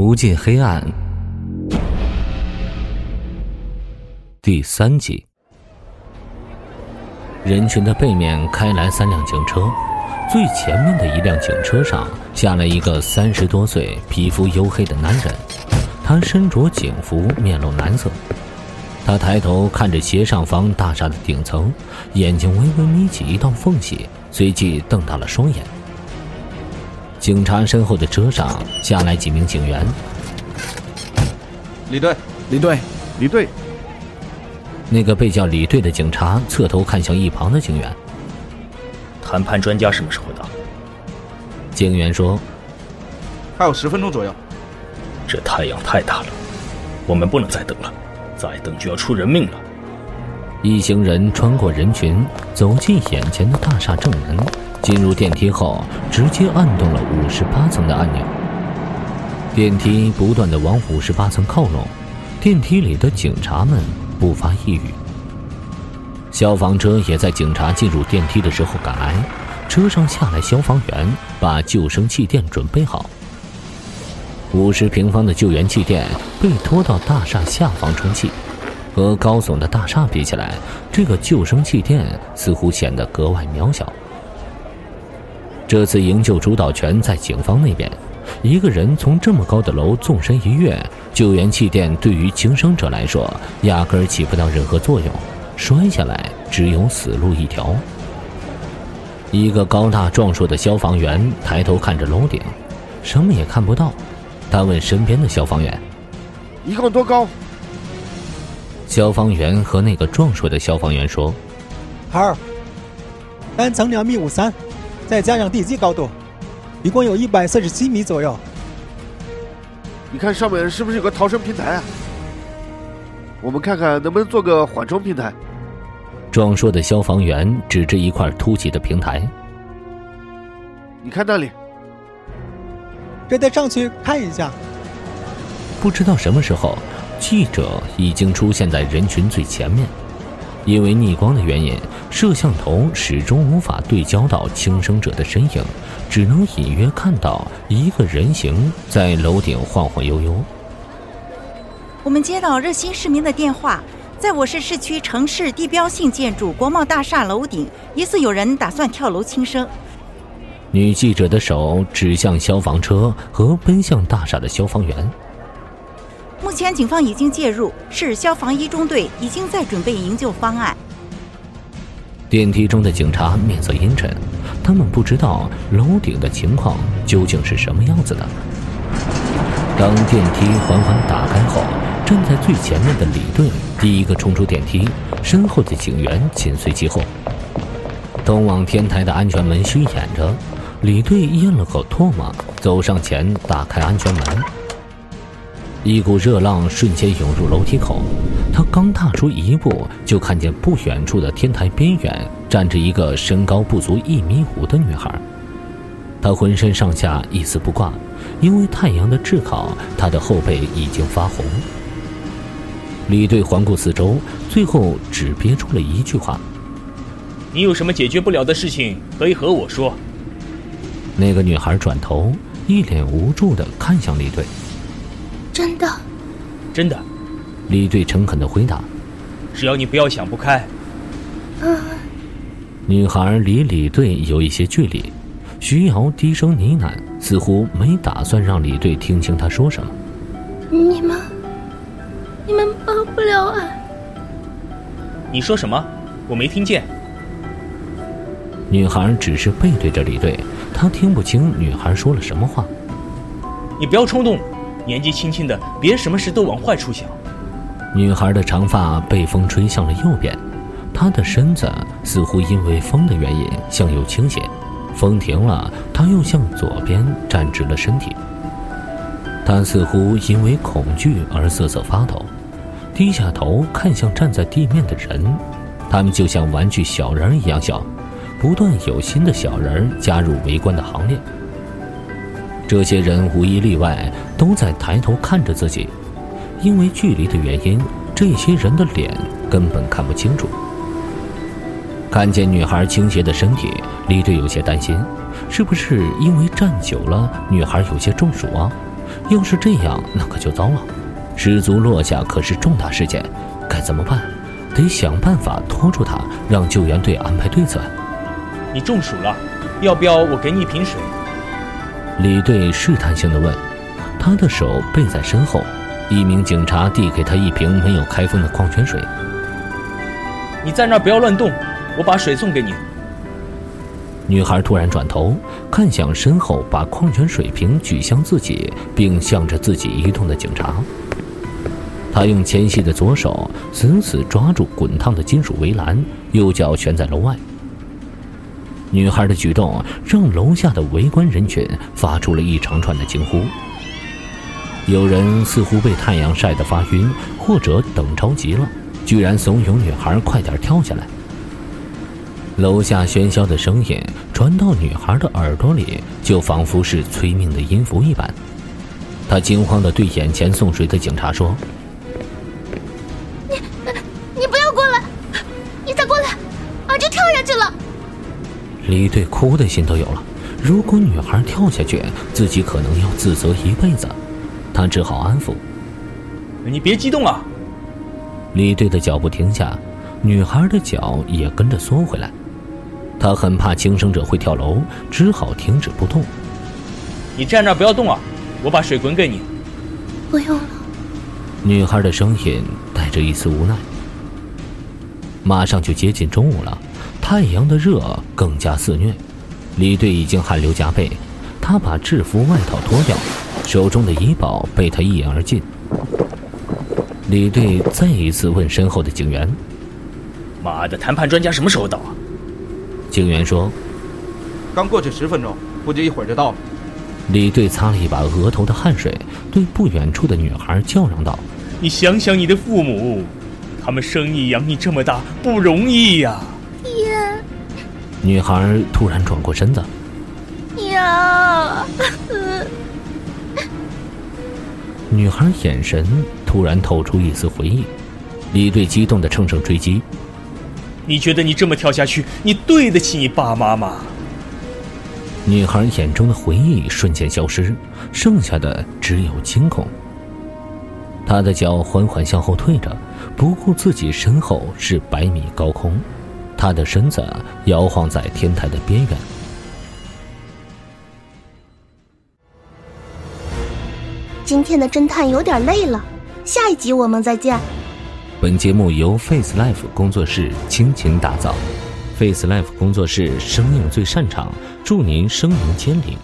无尽黑暗，第三集。人群的背面开来三辆警车，最前面的一辆警车上下来一个三十多岁、皮肤黝黑的男人，他身着警服，面露难色。他抬头看着斜上方大厦的顶层，眼睛微微眯起一道缝隙，随即瞪大了双眼。警察身后的车上下来几名警员。李队，李队，李队。那个被叫李队的警察侧头看向一旁的警员。谈判专家什么时候到？警员说：“还有十分钟左右。”这太阳太大了，我们不能再等了，再等就要出人命了。一行人穿过人群，走进眼前的大厦正门。进入电梯后，直接按动了五十八层的按钮。电梯不断的往五十八层靠拢，电梯里的警察们不发一语。消防车也在警察进入电梯的时候赶来，车上下来消防员，把救生气垫准备好。五十平方的救援气垫被拖到大厦下方充气，和高耸的大厦比起来，这个救生气垫似乎显得格外渺小。这次营救主导权在警方那边，一个人从这么高的楼纵身一跃，救援气垫对于轻生者来说压根儿起不到任何作用，摔下来只有死路一条。一个高大壮硕的消防员抬头看着楼顶，什么也看不到。他问身边的消防员：“一共多高？”消防员和那个壮硕的消防员说：“二，单层两米五三。”再加上地基高度，一共有一百四十七米左右。你看上面是不是有个逃生平台啊？我们看看能不能做个缓冲平台。壮硕的消防员指着一块凸起的平台。你看那里，这得上去看一下。不知道什么时候，记者已经出现在人群最前面。因为逆光的原因，摄像头始终无法对焦到轻生者的身影，只能隐约看到一个人形在楼顶晃晃悠悠。我们接到热心市民的电话，在我市市区城市地标性建筑国贸大厦楼顶，疑似有人打算跳楼轻生。女记者的手指向消防车和奔向大厦的消防员。目前警方已经介入，市消防一中队已经在准备营救方案。电梯中的警察面色阴沉，他们不知道楼顶的情况究竟是什么样子的。当电梯缓缓打开后，站在最前面的李队第一个冲出电梯，身后的警员紧随其后。通往天台的安全门虚掩着，李队咽了口唾沫，走上前打开安全门。一股热浪瞬间涌入楼梯口，他刚踏出一步，就看见不远处的天台边缘站着一个身高不足一米五的女孩。她浑身上下一丝不挂，因为太阳的炙烤，她的后背已经发红。李队环顾四周，最后只憋出了一句话：“你有什么解决不了的事情，可以和我说。”那个女孩转头，一脸无助地看向李队。真的，真的，李队诚恳的回答：“只要你不要想不开。”嗯。女孩离李队有一些距离，徐瑶低声呢喃，似乎没打算让李队听清她说什么。你们，你们帮不了俺。你说什么？我没听见。女孩只是背对着李队，她听不清女孩说了什么话。你不要冲动。年纪轻轻的，别什么事都往坏处想。女孩的长发被风吹向了右边，她的身子似乎因为风的原因向右倾斜，风停了，她又向左边站直了身体。她似乎因为恐惧而瑟瑟发抖，低下头看向站在地面的人，他们就像玩具小人一样小，不断有新的小人加入围观的行列。这些人无一例外都在抬头看着自己，因为距离的原因，这些人的脸根本看不清楚。看见女孩倾斜的身体，李队有些担心，是不是因为站久了，女孩有些中暑啊？要是这样，那可就糟了。失足落下可是重大事件，该怎么办？得想办法拖住她，让救援队安排对策。你中暑了，要不要我给你一瓶水？李队试探性的问。他的手背在身后，一名警察递给他一瓶没有开封的矿泉水。你在那儿不要乱动，我把水送给你。女孩突然转头看向身后把矿泉水瓶举向自己并向着自己移动的警察。她用纤细的左手死死抓住滚烫的金属围栏，右脚悬在楼外。女孩的举动让楼下的围观人群发出了一长串的惊呼。有人似乎被太阳晒得发晕，或者等着急了，居然怂恿女孩快点跳下来。楼下喧嚣的声音传到女孩的耳朵里，就仿佛是催命的音符一般。她惊慌地对眼前送水的警察说：“你，你不要过来！你再过来，俺就跳下去了。”李队哭的心都有了。如果女孩跳下去，自己可能要自责一辈子。他只好安抚：“你别激动啊。”李队的脚步停下，女孩的脚也跟着缩回来。他很怕轻生者会跳楼，只好停止不动。你站那不要动啊！我把水滚给你。不用了。女孩的声音带着一丝无奈。马上就接近中午了，太阳的热更加肆虐。李队已经汗流浃背，他把制服外套脱掉。手中的医保被他一饮而尽。李队再一次问身后的警员：“妈的，谈判专家什么时候到啊？”警员说：“刚过去十分钟，估计一会儿就到了。”李队擦了一把额头的汗水，对不远处的女孩叫嚷道：“你想想你的父母，他们生你养你这么大不容易呀！”爷。女孩突然转过身子：“呀。”女孩眼神突然透出一丝回忆，李队激动的乘胜追击：“你觉得你这么跳下去，你对得起你爸妈吗？”女孩眼中的回忆瞬间消失，剩下的只有惊恐。她的脚缓缓向后退着，不顾自己身后是百米高空，她的身子摇晃在天台的边缘。今天的侦探有点累了，下一集我们再见。本节目由 Face Life 工作室倾情打造，Face Life 工作室声音最擅长，祝您声名千里。